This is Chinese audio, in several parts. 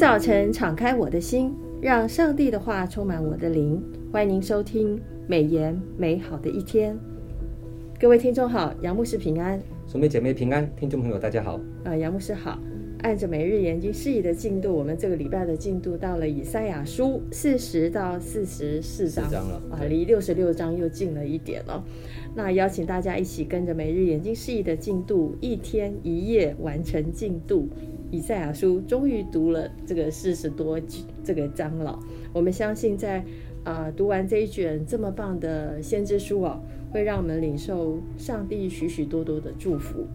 早晨，敞开我的心，让上帝的话充满我的灵。欢迎您收听美言美好的一天。各位听众好，杨牧师平安，兄妹姐妹平安，听众朋友大家好。呃，杨牧师好。按着每日研经释义的进度，我们这个礼拜的进度到了以赛亚书四十到四十四章，了，啊，离六十六章又近了一点了。那邀请大家一起跟着每日研经释义的进度，一天一夜完成进度。以赛亚书终于读了这个四十多这个章了。我们相信在啊、呃、读完这一卷这么棒的先知书哦，会让我们领受上帝许许多多的祝福。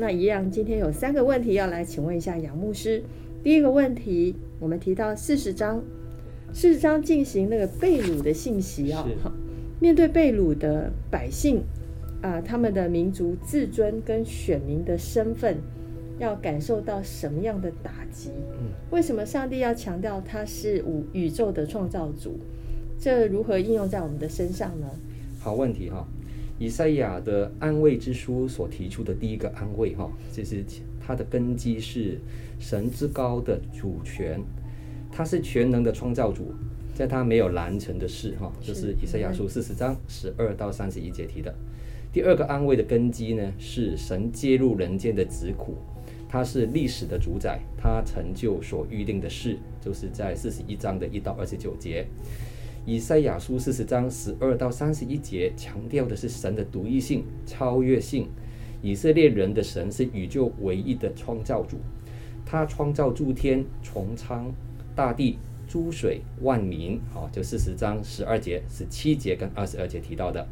那一样，今天有三个问题要来请问一下杨牧师。第一个问题，我们提到四十章，四十章进行那个被掳的信息啊、哦，面对被掳的百姓啊、呃，他们的民族自尊跟选民的身份，要感受到什么样的打击？嗯，为什么上帝要强调他是五宇宙的创造主？这如何应用在我们的身上呢？好问题哈、哦。以赛亚的安慰之书所提出的第一个安慰，哈，就是它的根基是神之高的主权，他是全能的创造主，在他没有难成的事，哈，就是以赛亚书四十章十二到三十一节提的。第二个安慰的根基呢，是神介入人间的疾苦，他是历史的主宰，他成就所预定的事，就是在四十一章的一到二十九节。以赛亚书四十章十二到三十一节强调的是神的独一性、超越性。以色列人的神是宇宙唯一的创造主，他创造诸天、穹苍、大地、诸水、万民。好，就四十章十二节、十七节跟二十二节提到的，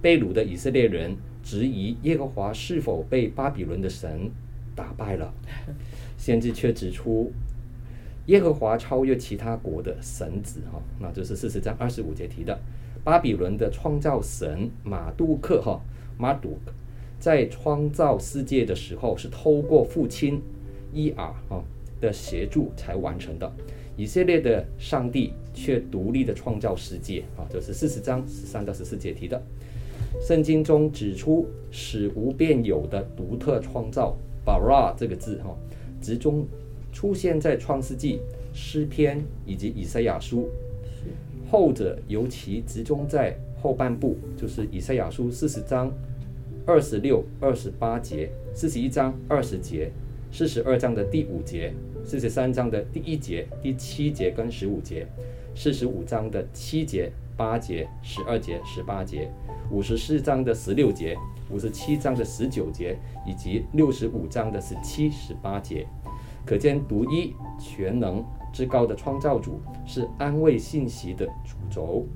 被掳的以色列人质疑耶和华是否被巴比伦的神打败了，先知却指出。耶和华超越其他国的神子，哈，那就是四十章二十五节提的巴比伦的创造神马杜克，哈，马杜克在创造世界的时候是透过父亲伊尔，哈的协助才完成的。以色列的上帝却独立的创造世界，啊，就是四十章十三到十四节提的。圣经中指出使无变有的独特创造，bara 这个字，哈，集中。出现在创世纪、诗篇以及以赛亚书，后者尤其集中在后半部，就是以赛亚书四十章二十六、二十八节，四十一章二十节，四十二章的第五节，四十三章的第一节、第七节跟十五节，四十五章的七节、八节、十二节、十八节，五十四章的十六节，五十七章的十九节，以及六十五章的十七、十八节。可见独一全能至高的创造主是安慰信息的主轴。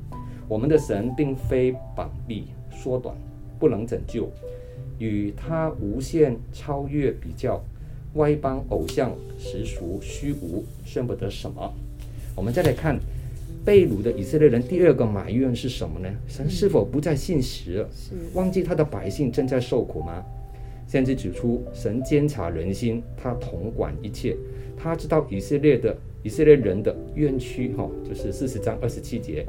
我们的神并非绑臂缩短，不能拯救，与他无限超越比较，外邦偶像实属虚无，算不得什么。我们再来看被掳的以色列人，第二个埋怨是什么呢？神是否不再信实了？忘记他的百姓正在受苦吗？甚至指出，神监察人心，他统管一切，他知道以色列的以色列人的冤屈，哈，就是四十章二十七节，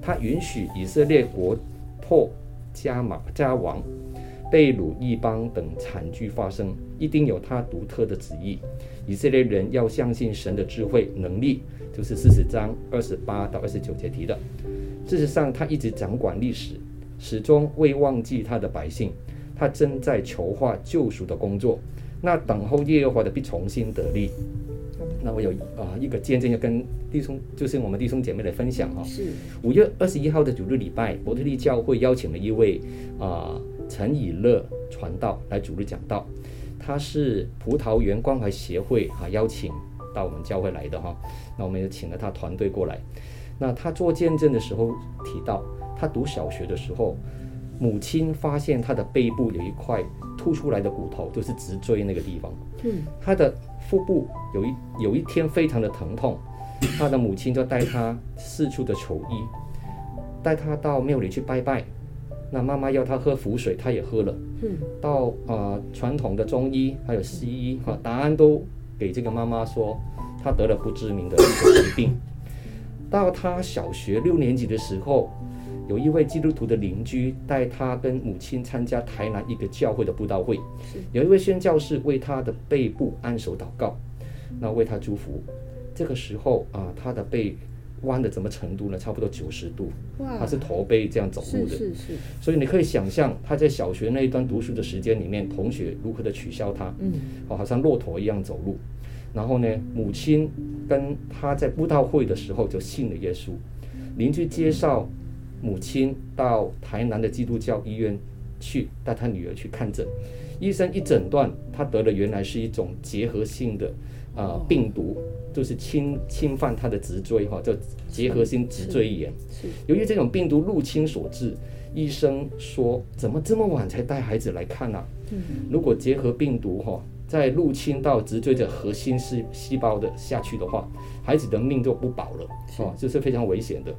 他允许以色列国破家马、家亡、被掳异邦等惨剧发生，一定有他独特的旨意。以色列人要相信神的智慧能力，就是四十章二十八到二十九节提的。事实上，他一直掌管历史，始终未忘记他的百姓。他正在筹划救赎的工作，那等候耶和华的必重新得力。那我有啊一个见证要跟弟兄，就是我们弟兄姐妹来分享哈。是五月二十一号的主日礼拜，伯特利教会邀请了一位啊陈以乐传道来主日讲道。他是葡萄园关怀协会啊邀请到我们教会来的哈。那我们也请了他团队过来。那他做见证的时候提到，他读小学的时候。母亲发现他的背部有一块凸出来的骨头，就是脊椎那个地方。嗯，他的腹部有一有一天非常的疼痛，他的母亲就带他四处的求医，带他到庙里去拜拜。那妈妈要他喝符水，他也喝了。嗯，到啊传统的中医还有西医哈，答案都给这个妈妈说他得了不知名的一个疾病。到他小学六年级的时候。有一位基督徒的邻居带他跟母亲参加台南一个教会的布道会，有一位宣教士为他的背部按手祷告，那为他祝福。这个时候啊，他的背弯的怎么程度呢？差不多九十度，哇，他是驼背这样走路的，是是是。所以你可以想象他在小学那一段读书的时间里面，同学如何的取笑他，嗯，哦，好像骆驼一样走路。然后呢，母亲跟他在布道会的时候就信了耶稣，邻居介绍母亲到台南的基督教医院去带她女儿去看诊，医生一诊断，她得了原来是一种结核性的啊、呃、病毒，就是侵侵犯她的脊椎哈，叫结核性脊椎炎。由于这种病毒入侵所致，医生说怎么这么晚才带孩子来看呢、啊？如果结核病毒哈。在入侵到直椎的核心细细胞的下去的话，孩子的命就不保了，哦，这是非常危险的。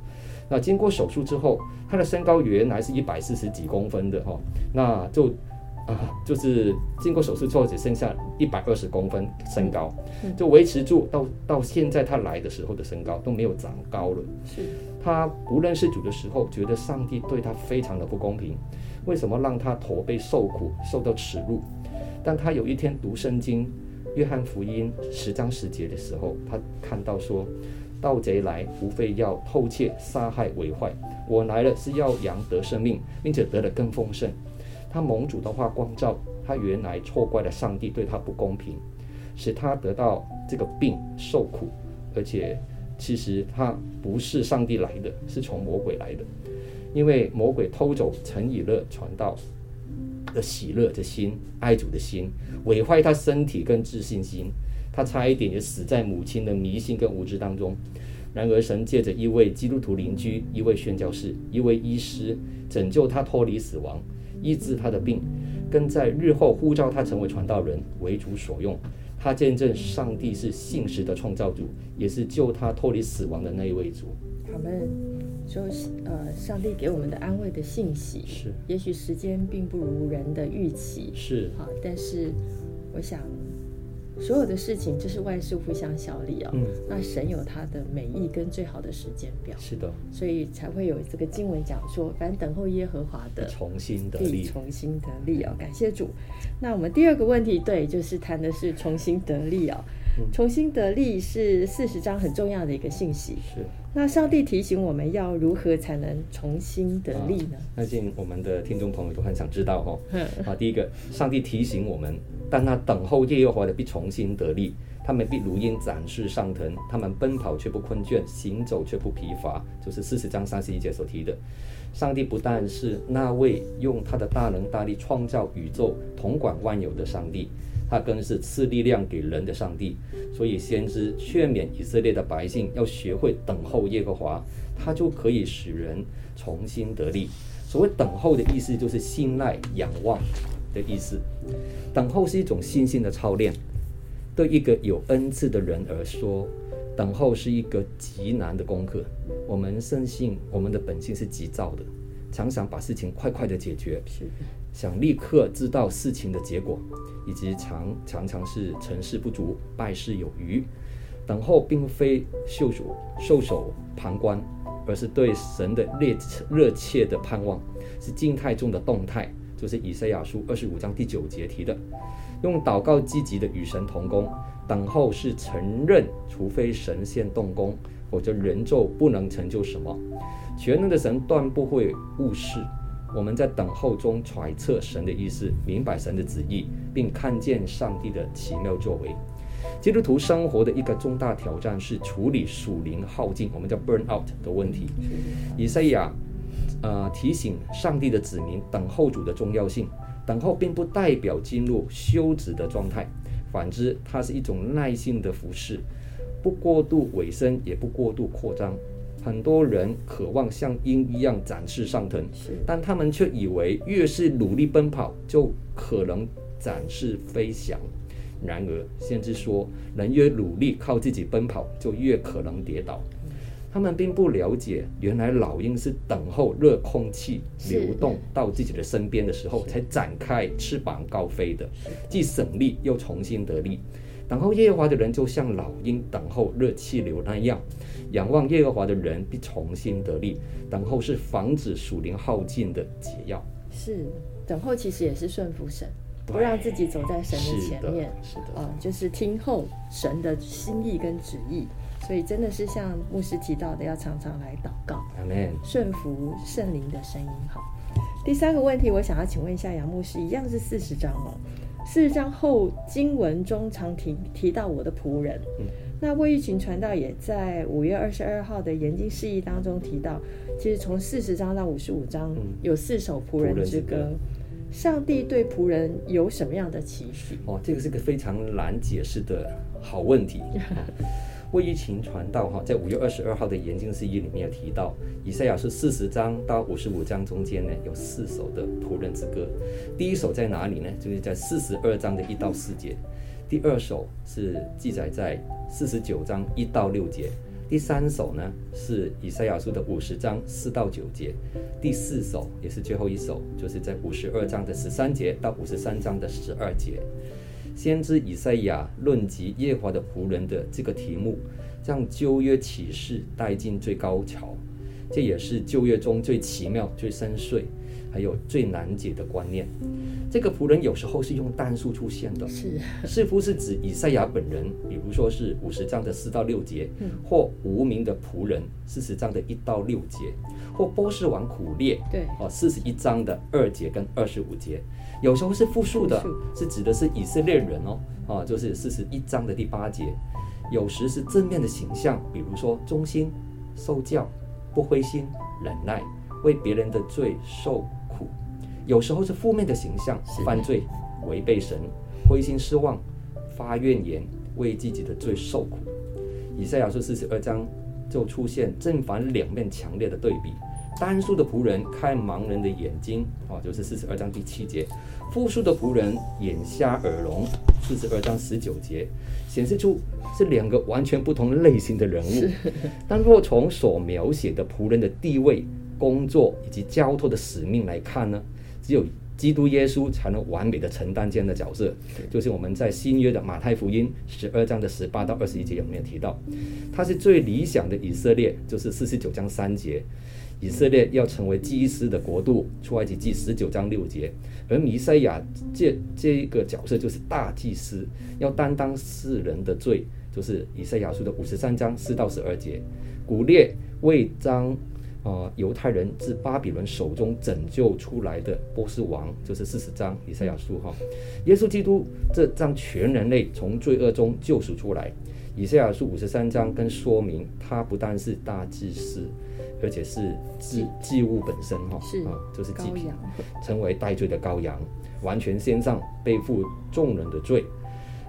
那经过手术之后，他的身高原来是一百四十几公分的哈，那就啊，就是经过手术之后只剩下一百二十公分身高，就维持住到到现在他来的时候的身高都没有长高了。是，他不认识主的时候，觉得上帝对他非常的不公平，为什么让他驼背受苦，受到耻辱？当他有一天读圣经《约翰福音》十章十节的时候，他看到说：“盗贼来，无非要偷窃、杀害、毁坏。我来了，是要羊得生命，并且得的更丰盛。”他蒙主的话光照，他原来错怪了上帝对他不公平，使他得到这个病受苦，而且其实他不是上帝来的，是从魔鬼来的，因为魔鬼偷走陈以乐传道的喜乐的心，爱主的心，毁坏他身体跟自信心，他差一点也死在母亲的迷信跟无知当中。然而，神借着一位基督徒邻居、一位宣教士、一位医师，拯救他脱离死亡，医治他的病，跟在日后呼召他成为传道人，为主所用。他见证上帝是信实的创造主，也是救他脱离死亡的那一位主。好们。说呃，上帝给我们的安慰的信息是，也许时间并不如人的预期是好，但是我想所有的事情就是万事互相效力哦。嗯，那神有他的美意跟最好的时间表，是的，所以才会有这个经文讲说，反正等候耶和华的重新得力，重新得力哦，感谢主。那我们第二个问题，对，就是谈的是重新得力哦。重新得力是四十章很重要的一个信息。是。那上帝提醒我们要如何才能重新得力呢？相、啊、信我们的听众朋友都很想知道哈、哦。啊，第一个，上帝提醒我们，但那等候耶和华的必重新得力，他们必如鹰展翅上腾，他们奔跑却不困倦，行走却不疲乏。就是四十章三十一节所提的。上帝不但是那位用他的大能大力创造宇宙、统管万有的上帝。他更是赐力量给人的上帝，所以先知劝勉以色列的百姓要学会等候耶和华，他就可以使人重新得力。所谓等候的意思，就是信赖、仰望的意思。等候是一种信心的操练。对一个有恩赐的人而说，等候是一个极难的功课。我们深信我们的本性是急躁的，常常把事情快快的解决，想立刻知道事情的结果。以及常常常是成事不足，败事有余。等候并非袖手袖手旁观，而是对神的热热切的盼望，是静态中的动态。就是以赛亚书二十五章第九节提的，用祷告积极的与神同工。等候是承认，除非神先动工，否则人就不能成就什么。全能的神断不会误事。我们在等候中揣测神的意思，明白神的旨意，并看见上帝的奇妙作为。基督徒生活的一个重大挑战是处理属灵耗尽，我们叫 burn out 的问题。以赛亚，呃，提醒上帝的子民等候主的重要性。等候并不代表进入休止的状态，反之，它是一种耐心的服侍，不过度委身，也不过度扩张。很多人渴望像鹰一样展翅上腾，但他们却以为越是努力奔跑，就可能展翅飞翔。然而，先知说，人越努力靠自己奔跑，就越可能跌倒。他们并不了解，原来老鹰是等候热空气流动到自己的身边的时候，才展开翅膀高飞的，既省力又重新得力。等候耶和华的人，就像老鹰等候热气流那样。仰望耶和华的人必重新得力。等候是防止属灵耗尽的解药。是，等候其实也是顺服神，不让自己走在神的前面。是的，啊，就是听候神的心意跟旨意。所以真的是像牧师提到的，要常常来祷告，顺服圣灵的声音。好，第三个问题，我想要请问一下杨牧师，一样是四十章哦。四十章后经文中常提提到我的仆人，嗯，那魏玉群传道也在五月二十二号的研经释义当中提到，其实从四十章到五十五章有四首仆人之歌。上帝对仆人有什么样的期许？哦，这个是个非常难解释的好问题。魏玉琴传道哈，在五月二十二号的研经释义里面有提到，以赛亚书四十章到五十五章中间呢，有四首的仆人之歌。第一首在哪里呢？就是在四十二章的一到四节。第二首是记载在四十九章一到六节。第三首呢，是以赛亚书的五十章四到九节，第四首也是最后一首，就是在五十二章的十三节到五十三章的十二节。先知以赛亚论及耶华的仆人的这个题目，将旧约启示带进最高潮，这也是旧约中最奇妙、最深邃。还有最难解的观念，这个仆人有时候是用单数出现的，是。似乎是指以赛亚本人，比如说是五十章的四到六节，嗯、或无名的仆人四十章的一到六节，或波斯王苦列，对，哦四十一章的二节跟二十五节，有时候是复数的，是指的是以色列人哦，啊就是四十一章的第八节，有时是正面的形象，比如说忠心、受教、不灰心、忍耐，为别人的罪受。有时候是负面的形象，犯罪、违背神、灰心失望、发怨言、为自己的罪受苦。以赛亚书四十二章就出现正反两面强烈的对比。单数的仆人看盲人的眼睛，哦，就是四十二章第七节；复数的仆人眼瞎耳聋，四十二章十九节，显示出是两个完全不同类型的人物。但若从所描写的仆人的地位、工作以及交托的使命来看呢？只有基督耶稣才能完美的承担这样的角色，就是我们在新约的马太福音十二章的十八到二十一节有没有提到？他是最理想的以色列，就是四十九章三节，以色列要成为祭司的国度，出埃及记十九章六节，而弥赛亚这这一个角色就是大祭司，要担当世人的罪，就是以赛亚书的五十三章四到十二节，古列为将。啊，犹太人自巴比伦手中拯救出来的波斯王，就是四十章以赛亚书哈。耶稣基督这将全人类从罪恶中救赎出来。以赛亚书五十三章跟说明，他不但是大祭司，而且是祭祭物本身哈，是啊，就是祭品，成为代罪的羔羊，完全献上背负众人的罪。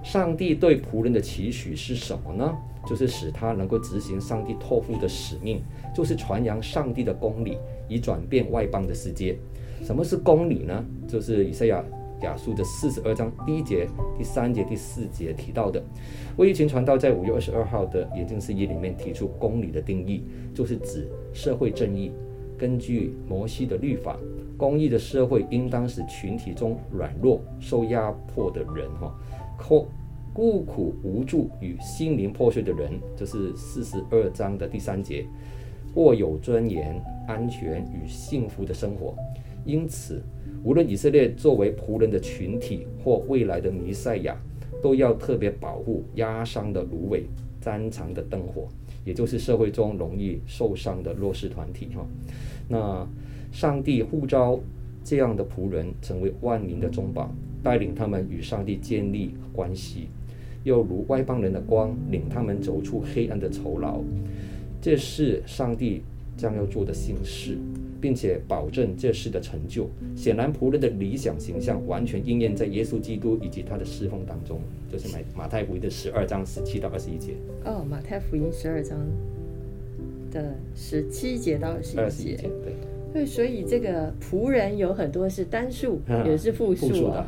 上帝对仆人的期许是什么呢？就是使他能够执行上帝托付的使命，就是传扬上帝的公理，以转变外邦的世界。什么是公理呢？就是以赛亚亚书的四十二章第一节、第三节、第四节提到的。魏玉琴传道在五月二十二号的研经释义里面提出公理的定义，就是指社会正义。根据摩西的律法，公义的社会应当使群体中软弱、受压迫的人，哈，孤苦无助与心灵破碎的人，这是四十二章的第三节，握有尊严、安全与幸福的生活。因此，无论以色列作为仆人的群体或未来的弥赛亚，都要特别保护压伤的芦苇、沾长的灯火，也就是社会中容易受伤的弱势团体。哈，那上帝呼召这样的仆人成为万民的中保，带领他们与上帝建立关系。又如外邦人的光，领他们走出黑暗的囚牢，这是上帝将要做的新事，并且保证这事的成就。显然，仆人的理想形象完全应验在耶稣基督以及他的侍奉当中，就是马马太福音的十二章十七到二十一节。哦，马太福音十二章的十七节到二十一节，对。对，所以这个仆人有很多是单数，也是复数啊，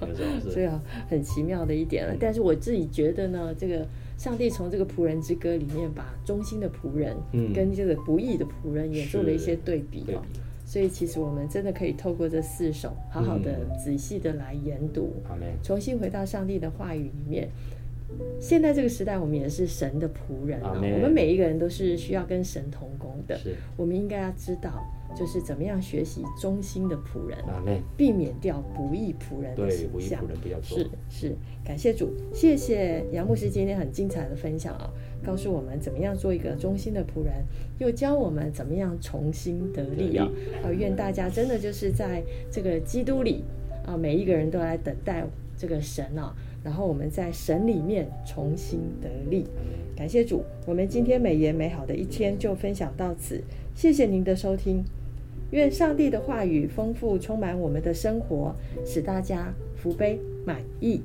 所以啊，很奇妙的一点了。但是我自己觉得呢，这个上帝从这个仆人之歌里面，把忠心的仆人跟这个不义的仆人也做了一些对比哦。所以其实我们真的可以透过这四首，好好的仔细的来研读，重新回到上帝的话语里面。现在这个时代，我们也是神的仆人啊。我们每一个人都是需要跟神同工的。是，我们应该要知道，就是怎么样学习忠心的仆人，啊，避免掉不义仆人的形象。对，不义仆人。是是，感谢主，谢谢杨牧师今天很精彩的分享啊，告诉我们怎么样做一个忠心的仆人，又教我们怎么样重新得力啊。啊，愿大家真的就是在这个基督里啊，每一个人都来等待这个神啊。然后我们在神里面重新得力，感谢主。我们今天美言美好的一天就分享到此，谢谢您的收听。愿上帝的话语丰富充满我们的生活，使大家福杯满溢。